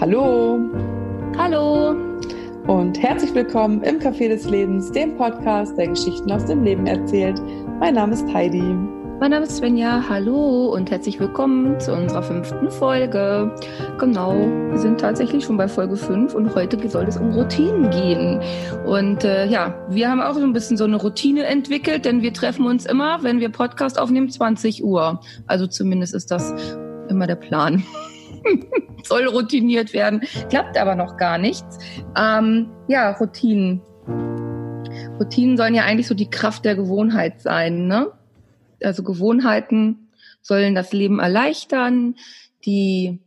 Hallo. Hallo. Und herzlich willkommen im Café des Lebens, dem Podcast, der Geschichten aus dem Leben erzählt. Mein Name ist Heidi. Mein Name ist Svenja. Hallo und herzlich willkommen zu unserer fünften Folge. Genau, wir sind tatsächlich schon bei Folge 5 und heute soll es um Routinen gehen. Und äh, ja, wir haben auch so ein bisschen so eine Routine entwickelt, denn wir treffen uns immer, wenn wir Podcast aufnehmen, 20 Uhr. Also zumindest ist das immer der Plan. soll routiniert werden. Klappt aber noch gar nichts. Ähm, ja, Routinen. Routinen sollen ja eigentlich so die Kraft der Gewohnheit sein, ne? Also Gewohnheiten sollen das Leben erleichtern, die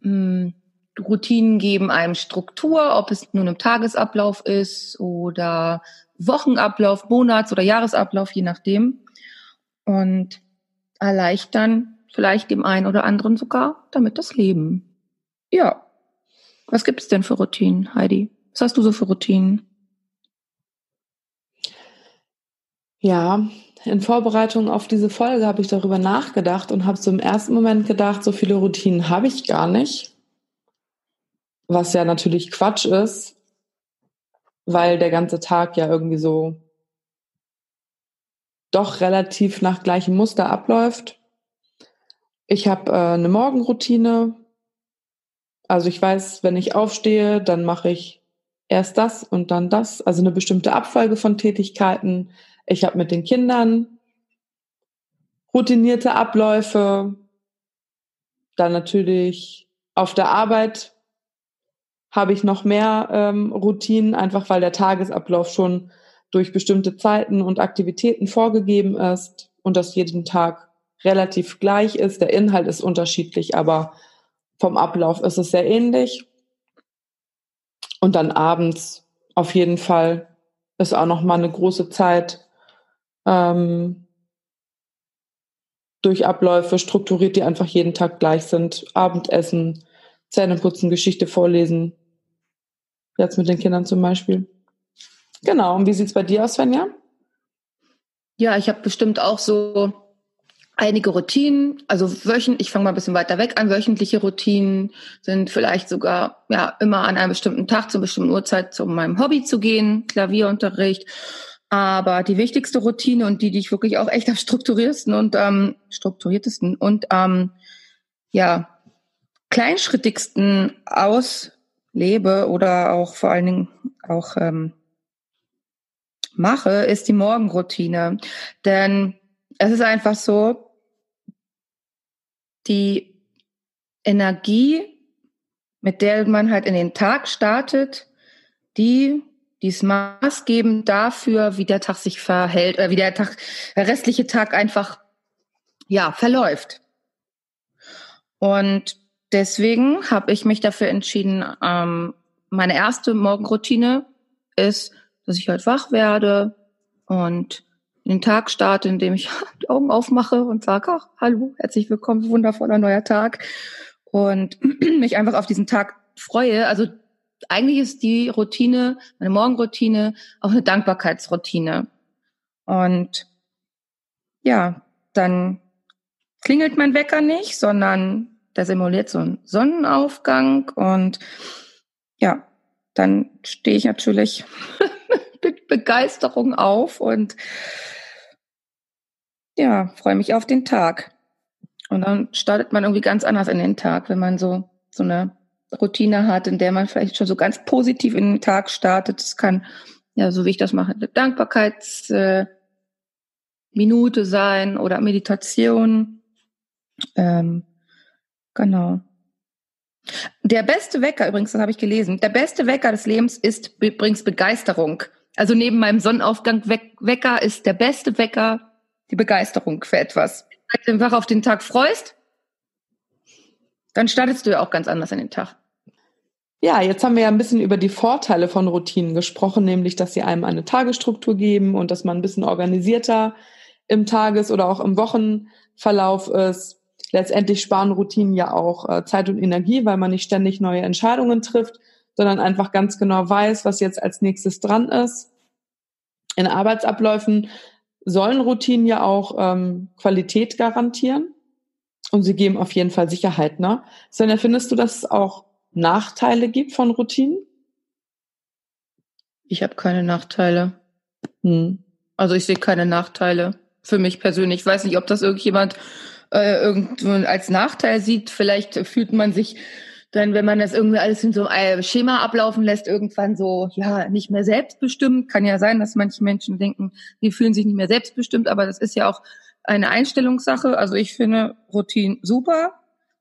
mh, hm, Routinen geben einem Struktur, ob es nun im Tagesablauf ist oder Wochenablauf, Monats- oder Jahresablauf, je nachdem. Und erleichtern vielleicht dem einen oder anderen sogar damit das Leben. Ja. Was gibt es denn für Routinen, Heidi? Was hast du so für Routinen? Ja, in Vorbereitung auf diese Folge habe ich darüber nachgedacht und habe so im ersten Moment gedacht, so viele Routinen habe ich gar nicht. Was ja natürlich Quatsch ist, weil der ganze Tag ja irgendwie so doch relativ nach gleichem Muster abläuft. Ich habe äh, eine Morgenroutine. Also ich weiß, wenn ich aufstehe, dann mache ich erst das und dann das. Also eine bestimmte Abfolge von Tätigkeiten. Ich habe mit den Kindern routinierte Abläufe. Dann natürlich auf der Arbeit habe ich noch mehr ähm, Routinen, einfach weil der Tagesablauf schon durch bestimmte Zeiten und Aktivitäten vorgegeben ist und das jeden Tag relativ gleich ist. Der Inhalt ist unterschiedlich, aber vom Ablauf ist es sehr ähnlich. Und dann abends auf jeden Fall ist auch noch mal eine große Zeit ähm, durch Abläufe strukturiert, die einfach jeden Tag gleich sind. Abendessen, Zähneputzen, Geschichte vorlesen. Jetzt mit den Kindern zum Beispiel. Genau. Und wie sieht's bei dir aus, Svenja? Ja, ich habe bestimmt auch so einige Routinen, also wöchentlich, ich fange mal ein bisschen weiter weg an, wöchentliche Routinen sind vielleicht sogar ja immer an einem bestimmten Tag zur bestimmten Uhrzeit zu meinem Hobby zu gehen, Klavierunterricht. Aber die wichtigste Routine und die, die ich wirklich auch echt am strukturiertesten und ähm, strukturiertesten und ähm, ja kleinschrittigsten auslebe oder auch vor allen Dingen auch ähm, mache, ist die Morgenroutine. Denn es ist einfach so, die Energie, mit der man halt in den Tag startet, die, die ist maßgebend dafür, wie der Tag sich verhält, oder wie der Tag, der restliche Tag einfach, ja, verläuft. Und deswegen habe ich mich dafür entschieden, ähm, meine erste Morgenroutine ist, dass ich halt wach werde und den Tag starte, indem ich die Augen aufmache und sage, ach, hallo, herzlich willkommen, wundervoller neuer Tag. Und mich einfach auf diesen Tag freue. Also eigentlich ist die Routine, meine Morgenroutine, auch eine Dankbarkeitsroutine. Und ja, dann klingelt mein Wecker nicht, sondern der simuliert so einen Sonnenaufgang und ja, dann stehe ich natürlich mit Begeisterung auf und ja, freue mich auf den Tag. Und dann startet man irgendwie ganz anders in den Tag, wenn man so, so eine Routine hat, in der man vielleicht schon so ganz positiv in den Tag startet. Es kann, ja, so wie ich das mache, eine Dankbarkeitsminute äh, sein oder Meditation. Ähm, genau. Der beste Wecker, übrigens, das habe ich gelesen, der beste Wecker des Lebens ist übrigens Begeisterung. Also neben meinem Sonnenaufgang Wecker ist der beste Wecker die Begeisterung für etwas. Wenn du einfach auf den Tag freust, dann startest du ja auch ganz anders in den Tag. Ja, jetzt haben wir ja ein bisschen über die Vorteile von Routinen gesprochen, nämlich, dass sie einem eine Tagesstruktur geben und dass man ein bisschen organisierter im Tages- oder auch im Wochenverlauf ist. Letztendlich sparen Routinen ja auch äh, Zeit und Energie, weil man nicht ständig neue Entscheidungen trifft, sondern einfach ganz genau weiß, was jetzt als nächstes dran ist. In Arbeitsabläufen sollen Routinen ja auch ähm, Qualität garantieren und sie geben auf jeden Fall Sicherheit. Ne? Sonja, findest du das auch Nachteile gibt von Routinen? Ich habe keine Nachteile. Hm. Also ich sehe keine Nachteile für mich persönlich. Ich weiß nicht, ob das irgendjemand äh, irgendwo als Nachteil sieht. Vielleicht fühlt man sich dann, wenn man das irgendwie alles in so einem Schema ablaufen lässt, irgendwann so, ja, nicht mehr selbstbestimmt. Kann ja sein, dass manche Menschen denken, die fühlen sich nicht mehr selbstbestimmt, aber das ist ja auch eine Einstellungssache. Also ich finde Routine super,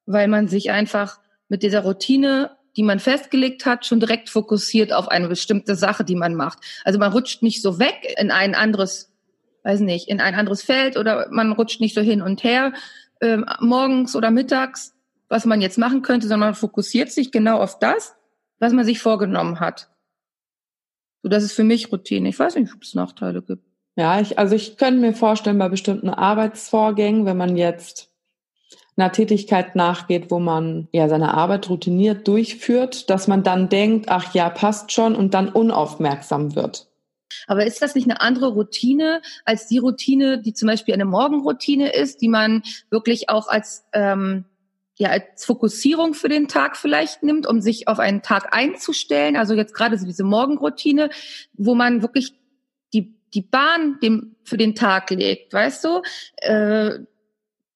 weil man sich einfach mit dieser Routine, die man festgelegt hat, schon direkt fokussiert auf eine bestimmte Sache, die man macht. Also man rutscht nicht so weg in ein anderes, weiß nicht, in ein anderes Feld oder man rutscht nicht so hin und her äh, morgens oder mittags, was man jetzt machen könnte, sondern man fokussiert sich genau auf das, was man sich vorgenommen hat. So, das ist für mich Routine. Ich weiß nicht, ob es Nachteile gibt. Ja, ich, also ich könnte mir vorstellen, bei bestimmten Arbeitsvorgängen, wenn man jetzt einer Tätigkeit nachgeht, wo man ja seine Arbeit routiniert durchführt, dass man dann denkt, ach ja, passt schon und dann unaufmerksam wird. Aber ist das nicht eine andere Routine als die Routine, die zum Beispiel eine Morgenroutine ist, die man wirklich auch als ähm, ja als Fokussierung für den Tag vielleicht nimmt, um sich auf einen Tag einzustellen? Also jetzt gerade so diese Morgenroutine, wo man wirklich die die Bahn dem für den Tag legt, weißt du? Äh,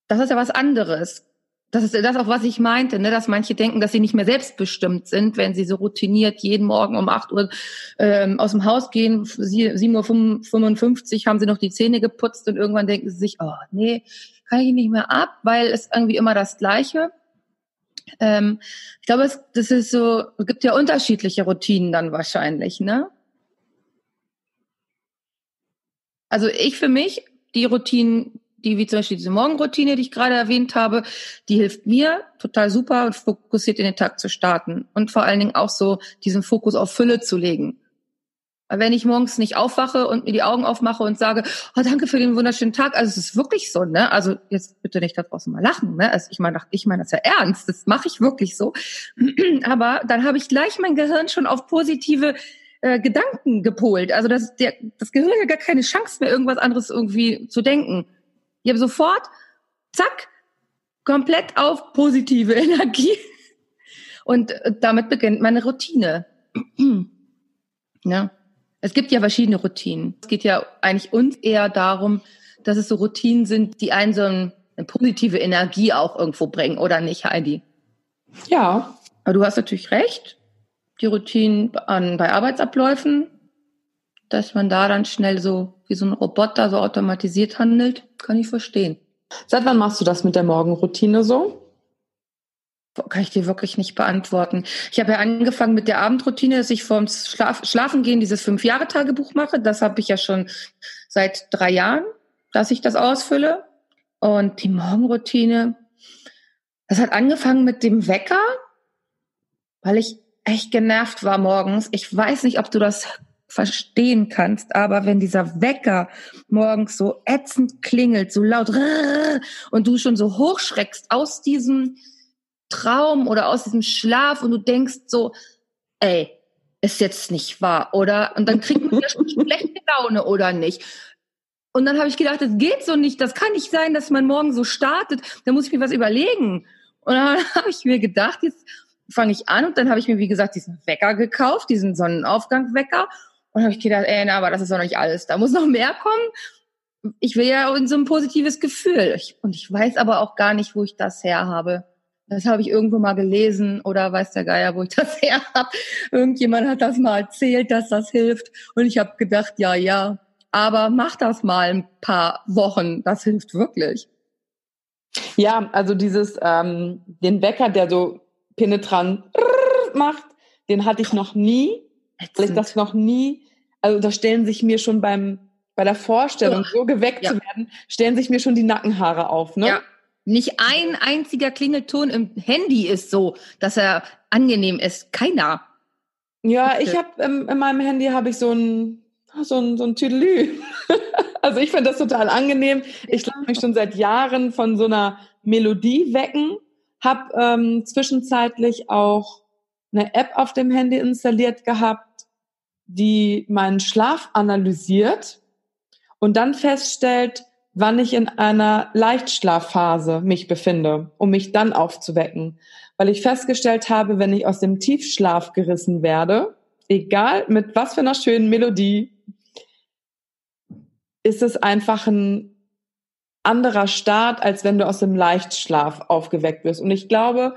das ist ja was anderes. Das ist das auch, was ich meinte, ne? dass manche denken, dass sie nicht mehr selbstbestimmt sind, wenn sie so routiniert jeden Morgen um 8 Uhr ähm, aus dem Haus gehen, 7.55 Uhr haben sie noch die Zähne geputzt und irgendwann denken sie sich, oh nee, kann ich nicht mehr ab, weil es irgendwie immer das Gleiche. Ähm, ich glaube, es, das ist so, gibt ja unterschiedliche Routinen dann wahrscheinlich, ne? Also ich für mich, die Routinen, die wie zum Beispiel diese Morgenroutine, die ich gerade erwähnt habe, die hilft mir total super und fokussiert in den Tag zu starten und vor allen Dingen auch so diesen Fokus auf Fülle zu legen. Weil wenn ich morgens nicht aufwache und mir die Augen aufmache und sage, oh, danke für den wunderschönen Tag, also es ist wirklich so, ne? Also jetzt bitte nicht da draußen mal lachen, ne? Also ich meine, ich meine das ja ernst, das mache ich wirklich so. Aber dann habe ich gleich mein Gehirn schon auf positive äh, Gedanken gepolt. Also das, der, das Gehirn hat gar keine Chance mehr, irgendwas anderes irgendwie zu denken. Ich habe sofort, zack, komplett auf positive Energie. Und äh, damit beginnt meine Routine. ja. Es gibt ja verschiedene Routinen. Es geht ja eigentlich uns eher darum, dass es so Routinen sind, die einen so eine positive Energie auch irgendwo bringen, oder nicht, Heidi? Ja. Aber du hast natürlich recht. Die Routinen an, bei Arbeitsabläufen, dass man da dann schnell so wie so ein Roboter so automatisiert handelt, kann ich verstehen. Seit wann machst du das mit der Morgenroutine so? Kann ich dir wirklich nicht beantworten. Ich habe ja angefangen mit der Abendroutine, dass ich vorm Schlaf Schlafengehen dieses Fünf-Jahre-Tagebuch mache. Das habe ich ja schon seit drei Jahren, dass ich das ausfülle. Und die Morgenroutine, das hat angefangen mit dem Wecker, weil ich echt genervt war morgens. Ich weiß nicht, ob du das verstehen kannst, aber wenn dieser Wecker morgens so ätzend klingelt, so laut und du schon so hochschreckst aus diesem Traum oder aus diesem Schlaf und du denkst so, ey, ist jetzt nicht wahr, oder? Und dann kriegt man ja schon schlechte Laune, oder nicht? Und dann habe ich gedacht, das geht so nicht, das kann nicht sein, dass man morgen so startet, da muss ich mir was überlegen. Und dann habe ich mir gedacht, jetzt fange ich an und dann habe ich mir, wie gesagt, diesen Wecker gekauft, diesen Sonnenaufgangwecker und habe ich gedacht, ey, na, aber das ist doch nicht alles. Da muss noch mehr kommen. Ich will ja so ein positives Gefühl. Ich, und ich weiß aber auch gar nicht, wo ich das her habe. Das habe ich irgendwo mal gelesen oder weiß der Geier, wo ich das her habe. Irgendjemand hat das mal erzählt, dass das hilft. Und ich habe gedacht, ja, ja, aber mach das mal ein paar Wochen. Das hilft wirklich. Ja, also dieses, ähm, den Wecker, der so penetrant macht, den hatte ich noch nie weil ich das noch nie, also da stellen sich mir schon beim, bei der Vorstellung, so geweckt ja. zu werden, stellen sich mir schon die Nackenhaare auf, ne? Ja. Nicht ein einziger Klingelton im Handy ist so, dass er angenehm ist. Keiner. Ja, ich habe ähm, in meinem Handy habe ich so ein so ein so ein Tüdelü. also ich finde das total angenehm. Ich lasse mich schon seit Jahren von so einer Melodie wecken. Hab ähm, zwischenzeitlich auch eine App auf dem Handy installiert gehabt, die meinen Schlaf analysiert und dann feststellt, wann ich in einer Leichtschlafphase mich befinde, um mich dann aufzuwecken. Weil ich festgestellt habe, wenn ich aus dem Tiefschlaf gerissen werde, egal mit was für einer schönen Melodie, ist es einfach ein anderer Start, als wenn du aus dem Leichtschlaf aufgeweckt wirst. Und ich glaube,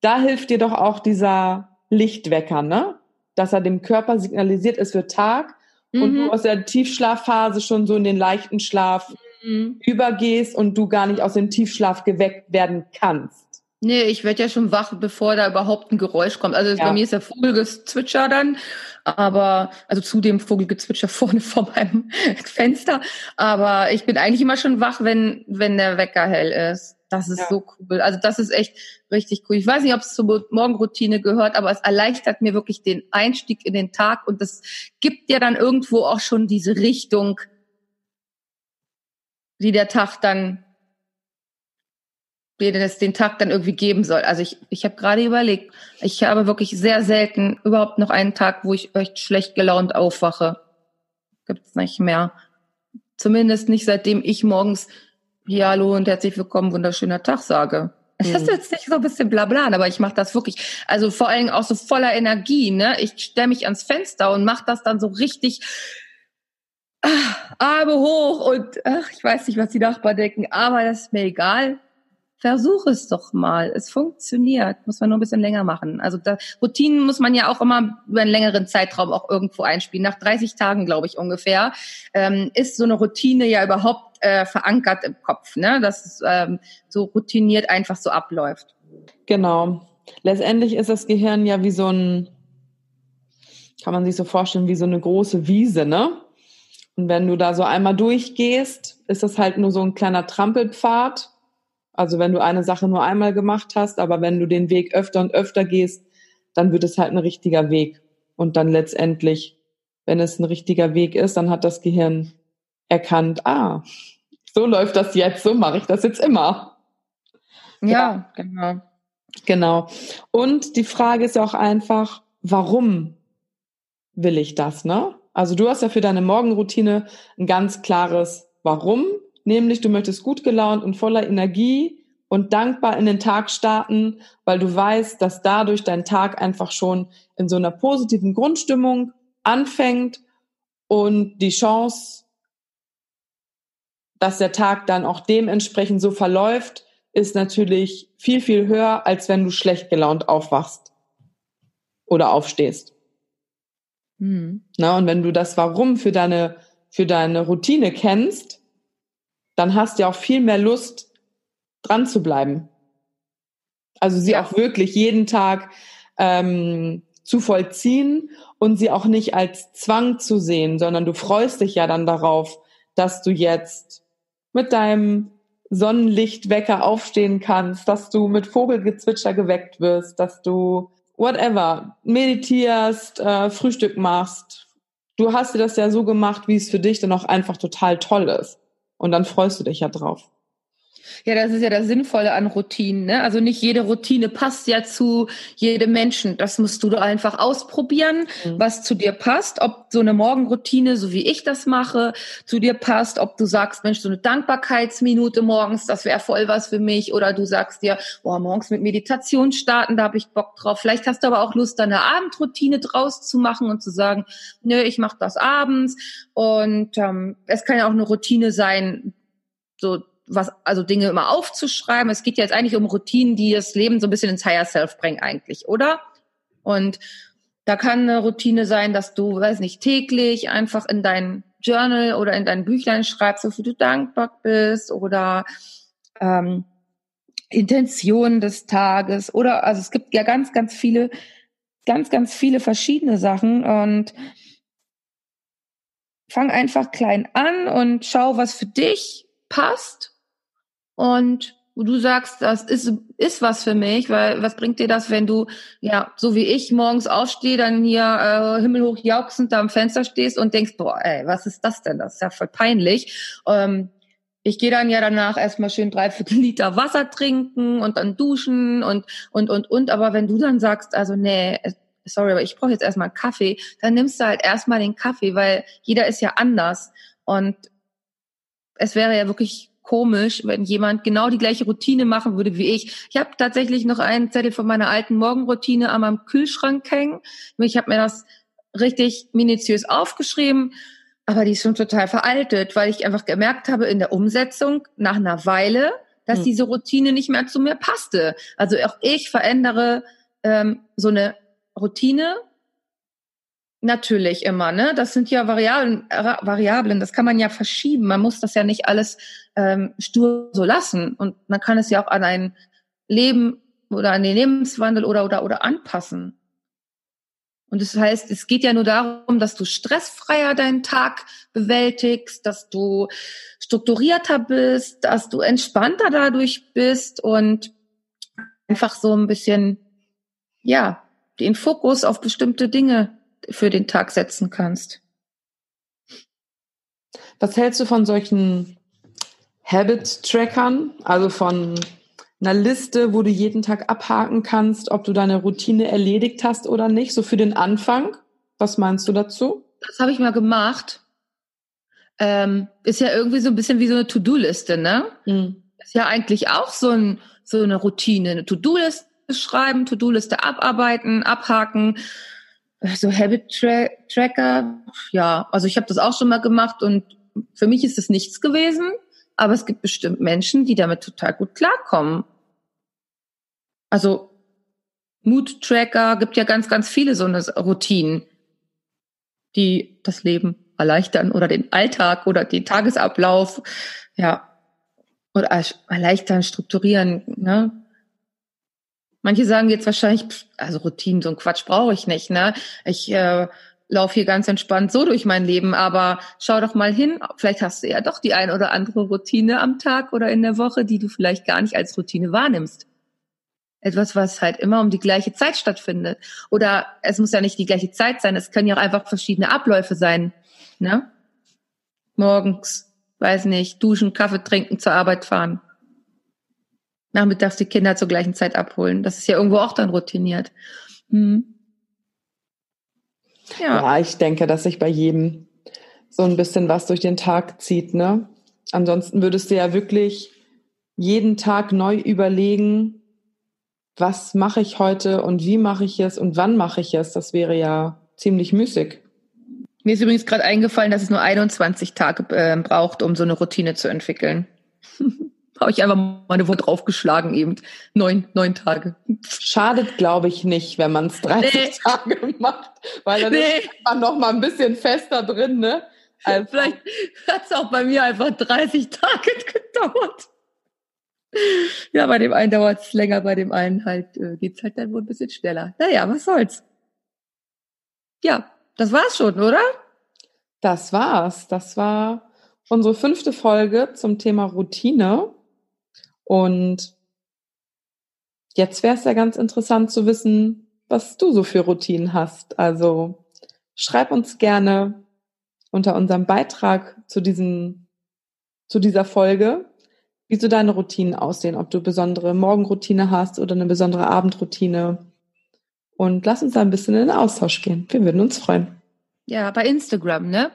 da hilft dir doch auch dieser Lichtwecker, ne? Dass er dem Körper signalisiert, es wird Tag mhm. und du aus der Tiefschlafphase schon so in den leichten Schlaf mhm. übergehst und du gar nicht aus dem Tiefschlaf geweckt werden kannst. Nee, ich werde ja schon wach, bevor da überhaupt ein Geräusch kommt. Also ja. bei mir ist der Vogelgezwitscher dann, aber also zu dem Vogelgezwitscher vorne vor meinem Fenster. Aber ich bin eigentlich immer schon wach, wenn wenn der Wecker hell ist. Das ist ja. so cool. Also das ist echt richtig cool. Ich weiß nicht, ob es zur Morgenroutine gehört, aber es erleichtert mir wirklich den Einstieg in den Tag und das gibt ja dann irgendwo auch schon diese Richtung, wie der Tag dann denen es den Tag dann irgendwie geben soll. Also ich, ich habe gerade überlegt, ich habe wirklich sehr selten überhaupt noch einen Tag, wo ich echt schlecht gelaunt aufwache. Gibt's nicht mehr. Zumindest nicht seitdem ich morgens ja, hallo und herzlich willkommen, wunderschöner Tag sage. Das ist jetzt nicht so ein bisschen blabla, aber ich mache das wirklich, also vor allem auch so voller Energie, ne? Ich stelle mich ans Fenster und mache das dann so richtig ah, Arme hoch und ach, ich weiß nicht, was die Nachbarn denken, aber das ist mir egal. Versuch es doch mal. Es funktioniert. Muss man nur ein bisschen länger machen. Also da, Routinen muss man ja auch immer über einen längeren Zeitraum auch irgendwo einspielen. Nach 30 Tagen, glaube ich, ungefähr, ähm, ist so eine Routine ja überhaupt äh, verankert im Kopf, ne? dass es ähm, so routiniert einfach so abläuft. Genau. Letztendlich ist das Gehirn ja wie so ein, kann man sich so vorstellen, wie so eine große Wiese, ne? Und wenn du da so einmal durchgehst, ist das halt nur so ein kleiner Trampelpfad also wenn du eine Sache nur einmal gemacht hast, aber wenn du den Weg öfter und öfter gehst, dann wird es halt ein richtiger Weg. Und dann letztendlich, wenn es ein richtiger Weg ist, dann hat das Gehirn erkannt, ah, so läuft das jetzt, so mache ich das jetzt immer. Ja, ja, genau. Genau. Und die Frage ist ja auch einfach, warum will ich das, ne? Also du hast ja für deine Morgenroutine ein ganz klares Warum nämlich du möchtest gut gelaunt und voller Energie und dankbar in den Tag starten, weil du weißt, dass dadurch dein Tag einfach schon in so einer positiven Grundstimmung anfängt und die Chance, dass der Tag dann auch dementsprechend so verläuft, ist natürlich viel, viel höher, als wenn du schlecht gelaunt aufwachst oder aufstehst. Mhm. Na, und wenn du das Warum für deine, für deine Routine kennst, dann hast du auch viel mehr Lust, dran zu bleiben. Also sie ja. auch wirklich jeden Tag ähm, zu vollziehen und sie auch nicht als Zwang zu sehen, sondern du freust dich ja dann darauf, dass du jetzt mit deinem Sonnenlichtwecker aufstehen kannst, dass du mit Vogelgezwitscher geweckt wirst, dass du whatever meditierst, äh, Frühstück machst. Du hast dir das ja so gemacht, wie es für dich dann auch einfach total toll ist. Und dann freust du dich ja drauf. Ja, das ist ja das Sinnvolle an Routinen. Ne? Also nicht jede Routine passt ja zu jedem Menschen. Das musst du einfach ausprobieren, mhm. was zu dir passt. Ob so eine Morgenroutine, so wie ich das mache, zu dir passt. Ob du sagst, Mensch, so eine Dankbarkeitsminute morgens, das wäre voll was für mich. Oder du sagst dir, boah, morgens mit Meditation starten, da habe ich Bock drauf. Vielleicht hast du aber auch Lust, da eine Abendroutine draus zu machen und zu sagen, nö, ich mache das abends. Und ähm, es kann ja auch eine Routine sein, so was, also Dinge immer aufzuschreiben. Es geht ja jetzt eigentlich um Routinen, die das Leben so ein bisschen ins Higher Self bringen eigentlich, oder? Und da kann eine Routine sein, dass du, weiß nicht, täglich einfach in dein Journal oder in dein Büchlein schreibst, wofür du dankbar bist oder ähm, Intentionen des Tages oder also es gibt ja ganz, ganz viele, ganz, ganz viele verschiedene Sachen und fang einfach klein an und schau, was für dich passt und du sagst, das ist, ist was für mich, weil was bringt dir das, wenn du, ja, so wie ich morgens aufstehe, dann hier äh, himmelhoch jauchzend da am Fenster stehst und denkst, boah, ey, was ist das denn? Das ist ja voll peinlich. Ähm, ich gehe dann ja danach erstmal schön drei Viertel Liter Wasser trinken und dann duschen und, und, und, und. Aber wenn du dann sagst, also nee, sorry, aber ich brauche jetzt erstmal einen Kaffee, dann nimmst du halt erstmal den Kaffee, weil jeder ist ja anders. Und es wäre ja wirklich komisch, wenn jemand genau die gleiche Routine machen würde wie ich. Ich habe tatsächlich noch einen Zettel von meiner alten Morgenroutine an meinem Kühlschrank hängen. Ich habe mir das richtig minutiös aufgeschrieben, aber die ist schon total veraltet, weil ich einfach gemerkt habe in der Umsetzung nach einer Weile, dass hm. diese Routine nicht mehr zu mir passte. Also auch ich verändere ähm, so eine Routine natürlich immer, ne? Das sind ja Variablen, Variablen, das kann man ja verschieben. Man muss das ja nicht alles ähm, stur so lassen. Und man kann es ja auch an ein Leben oder an den Lebenswandel oder oder oder anpassen. Und das heißt, es geht ja nur darum, dass du stressfreier deinen Tag bewältigst, dass du strukturierter bist, dass du entspannter dadurch bist und einfach so ein bisschen, ja, den Fokus auf bestimmte Dinge für den Tag setzen kannst. Was hältst du von solchen Habit-Trackern, also von einer Liste, wo du jeden Tag abhaken kannst, ob du deine Routine erledigt hast oder nicht, so für den Anfang? Was meinst du dazu? Das habe ich mal gemacht. Ähm, ist ja irgendwie so ein bisschen wie so eine To-Do-Liste, ne? Mhm. Ist ja eigentlich auch so, ein, so eine Routine, eine To-Do-Liste schreiben, To-Do-Liste abarbeiten, abhaken. So Habit-Tracker, ja, also ich habe das auch schon mal gemacht und für mich ist es nichts gewesen, aber es gibt bestimmt Menschen, die damit total gut klarkommen. Also Mood-Tracker gibt ja ganz, ganz viele so eine Routinen, die das Leben erleichtern oder den Alltag oder den Tagesablauf, ja, oder erleichtern, strukturieren, ne? Manche sagen jetzt wahrscheinlich, also Routinen, so ein Quatsch brauche ich nicht, ne? Ich äh, laufe hier ganz entspannt so durch mein Leben, aber schau doch mal hin, vielleicht hast du ja doch die ein oder andere Routine am Tag oder in der Woche, die du vielleicht gar nicht als Routine wahrnimmst. Etwas, was halt immer um die gleiche Zeit stattfindet. Oder es muss ja nicht die gleiche Zeit sein, es können ja auch einfach verschiedene Abläufe sein. Ne? Morgens, weiß nicht, duschen, Kaffee trinken, zur Arbeit fahren nachmittags die Kinder zur gleichen Zeit abholen. Das ist ja irgendwo auch dann routiniert. Hm. Ja. ja, ich denke, dass sich bei jedem so ein bisschen was durch den Tag zieht, ne? Ansonsten würdest du ja wirklich jeden Tag neu überlegen, was mache ich heute und wie mache ich es und wann mache ich es. Das wäre ja ziemlich müßig. Mir ist übrigens gerade eingefallen, dass es nur 21 Tage äh, braucht, um so eine Routine zu entwickeln. habe ich einfach mal eine Woche draufgeschlagen eben. Neun, neun Tage. Schadet, glaube ich, nicht, wenn man es 30 nee. Tage macht, weil dann nee. ist man noch mal ein bisschen fester drin, ne? Also. Vielleicht hat es auch bei mir einfach 30 Tage gedauert. Ja, bei dem einen dauert es länger, bei dem einen halt äh, geht's halt dann wohl ein bisschen schneller. Naja, was soll's. Ja, das war's schon, oder? Das war's. Das war unsere fünfte Folge zum Thema Routine. Und jetzt wäre es ja ganz interessant zu wissen, was du so für Routinen hast. Also schreib uns gerne unter unserem Beitrag zu diesem, zu dieser Folge, wie so deine Routinen aussehen, ob du besondere Morgenroutine hast oder eine besondere Abendroutine. Und lass uns da ein bisschen in den Austausch gehen. Wir würden uns freuen. Ja, bei Instagram, ne?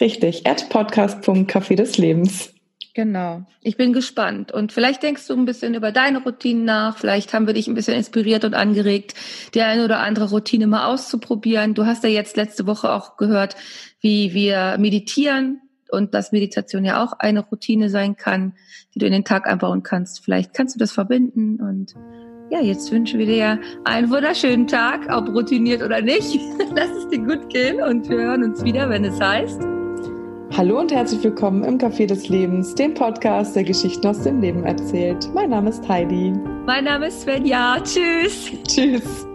Richtig, at podcast.café des Lebens. Genau. Ich bin gespannt. Und vielleicht denkst du ein bisschen über deine Routinen nach. Vielleicht haben wir dich ein bisschen inspiriert und angeregt, die eine oder andere Routine mal auszuprobieren. Du hast ja jetzt letzte Woche auch gehört, wie wir meditieren und dass Meditation ja auch eine Routine sein kann, die du in den Tag einbauen kannst. Vielleicht kannst du das verbinden und ja, jetzt wünschen wir dir einen wunderschönen Tag, ob routiniert oder nicht. Lass es dir gut gehen und wir hören uns wieder, wenn es heißt. Hallo und herzlich willkommen im Café des Lebens, dem Podcast, der Geschichten aus dem Leben erzählt. Mein Name ist Heidi. Mein Name ist Svenja. Tschüss. Tschüss.